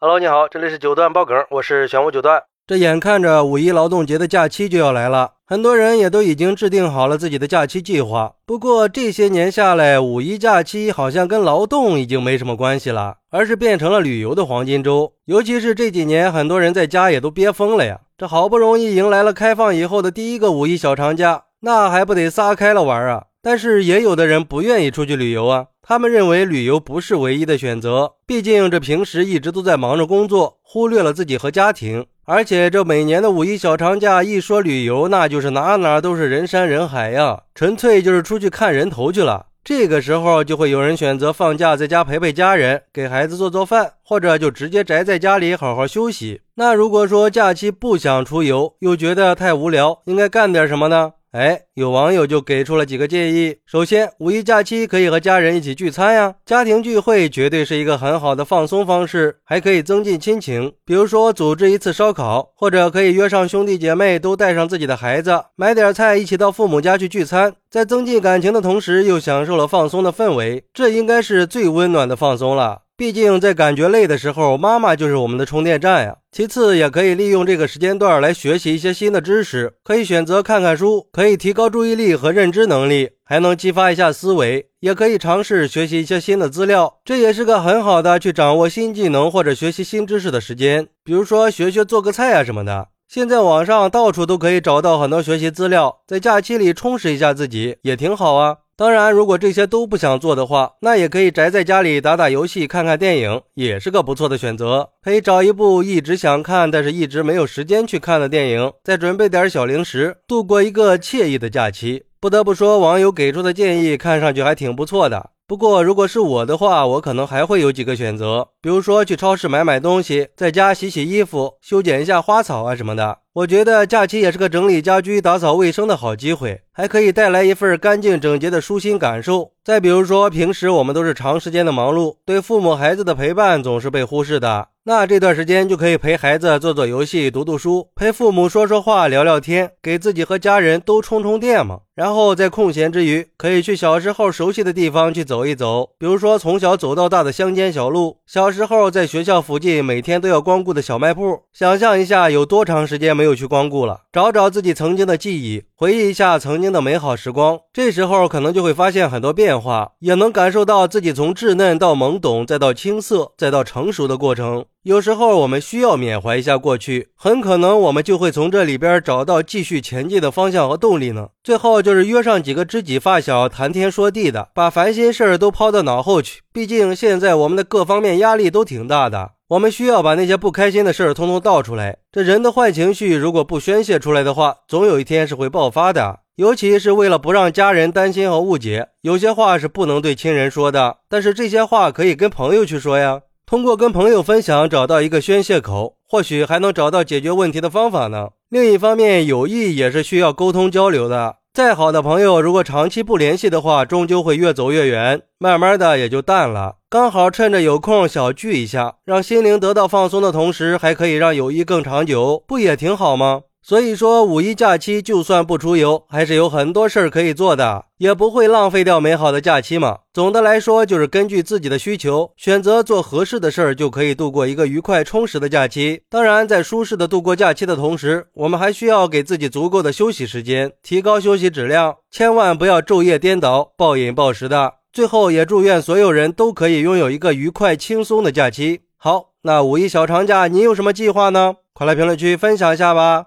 Hello，你好，这里是九段爆梗，我是玄武九段。这眼看着五一劳动节的假期就要来了，很多人也都已经制定好了自己的假期计划。不过这些年下来，五一假期好像跟劳动已经没什么关系了，而是变成了旅游的黄金周。尤其是这几年，很多人在家也都憋疯了呀。这好不容易迎来了开放以后的第一个五一小长假，那还不得撒开了玩啊？但是也有的人不愿意出去旅游啊。他们认为旅游不是唯一的选择，毕竟这平时一直都在忙着工作，忽略了自己和家庭。而且这每年的五一小长假一说旅游，那就是哪哪都是人山人海呀，纯粹就是出去看人头去了。这个时候就会有人选择放假在家陪陪家人，给孩子做做饭，或者就直接宅在家里好好休息。那如果说假期不想出游，又觉得太无聊，应该干点什么呢？哎，有网友就给出了几个建议。首先，五一假期可以和家人一起聚餐呀，家庭聚会绝对是一个很好的放松方式，还可以增进亲情。比如说，组织一次烧烤，或者可以约上兄弟姐妹，都带上自己的孩子，买点菜，一起到父母家去聚餐，在增进感情的同时，又享受了放松的氛围，这应该是最温暖的放松了。毕竟，在感觉累的时候，妈妈就是我们的充电站呀。其次，也可以利用这个时间段来学习一些新的知识，可以选择看看书，可以提高注意力和认知能力，还能激发一下思维。也可以尝试学习一些新的资料，这也是个很好的去掌握新技能或者学习新知识的时间。比如说，学学做个菜啊什么的。现在网上到处都可以找到很多学习资料，在假期里充实一下自己也挺好啊。当然，如果这些都不想做的话，那也可以宅在家里打打游戏、看看电影，也是个不错的选择。可以找一部一直想看但是一直没有时间去看的电影，再准备点小零食，度过一个惬意的假期。不得不说，网友给出的建议看上去还挺不错的。不过，如果是我的话，我可能还会有几个选择，比如说去超市买买东西，在家洗洗衣服、修剪一下花草啊什么的。我觉得假期也是个整理家居、打扫卫生的好机会，还可以带来一份干净整洁的舒心感受。再比如说，平时我们都是长时间的忙碌，对父母孩子的陪伴总是被忽视的。那这段时间就可以陪孩子做做游戏、读读书，陪父母说说话、聊聊天，给自己和家人都充充电嘛。然后在空闲之余，可以去小时候熟悉的地方去走一走，比如说从小走到大的乡间小路，小时候在学校附近每天都要光顾的小卖铺，想象一下有多长时间没有去光顾了，找找自己曾经的记忆，回忆一下曾经的美好时光。这时候可能就会发现很多变化，也能感受到自己从稚嫩到懵懂，再到青涩，再到成熟的过程。有时候我们需要缅怀一下过去，很可能我们就会从这里边找到继续前进的方向和动力呢。最后就是约上几个知己发小，谈天说地的，把烦心事儿都抛到脑后去。毕竟现在我们的各方面压力都挺大的，我们需要把那些不开心的事儿通通倒出来。这人的坏情绪如果不宣泄出来的话，总有一天是会爆发的。尤其是为了不让家人担心和误解，有些话是不能对亲人说的，但是这些话可以跟朋友去说呀。通过跟朋友分享，找到一个宣泄口，或许还能找到解决问题的方法呢。另一方面，友谊也是需要沟通交流的。再好的朋友，如果长期不联系的话，终究会越走越远，慢慢的也就淡了。刚好趁着有空小聚一下，让心灵得到放松的同时，还可以让友谊更长久，不也挺好吗？所以说，五一假期就算不出游，还是有很多事儿可以做的，也不会浪费掉美好的假期嘛。总的来说，就是根据自己的需求，选择做合适的事儿，就可以度过一个愉快充实的假期。当然，在舒适的度过假期的同时，我们还需要给自己足够的休息时间，提高休息质量，千万不要昼夜颠倒、暴饮暴食的。最后，也祝愿所有人都可以拥有一个愉快轻松的假期。好，那五一小长假你有什么计划呢？快来评论区分享一下吧！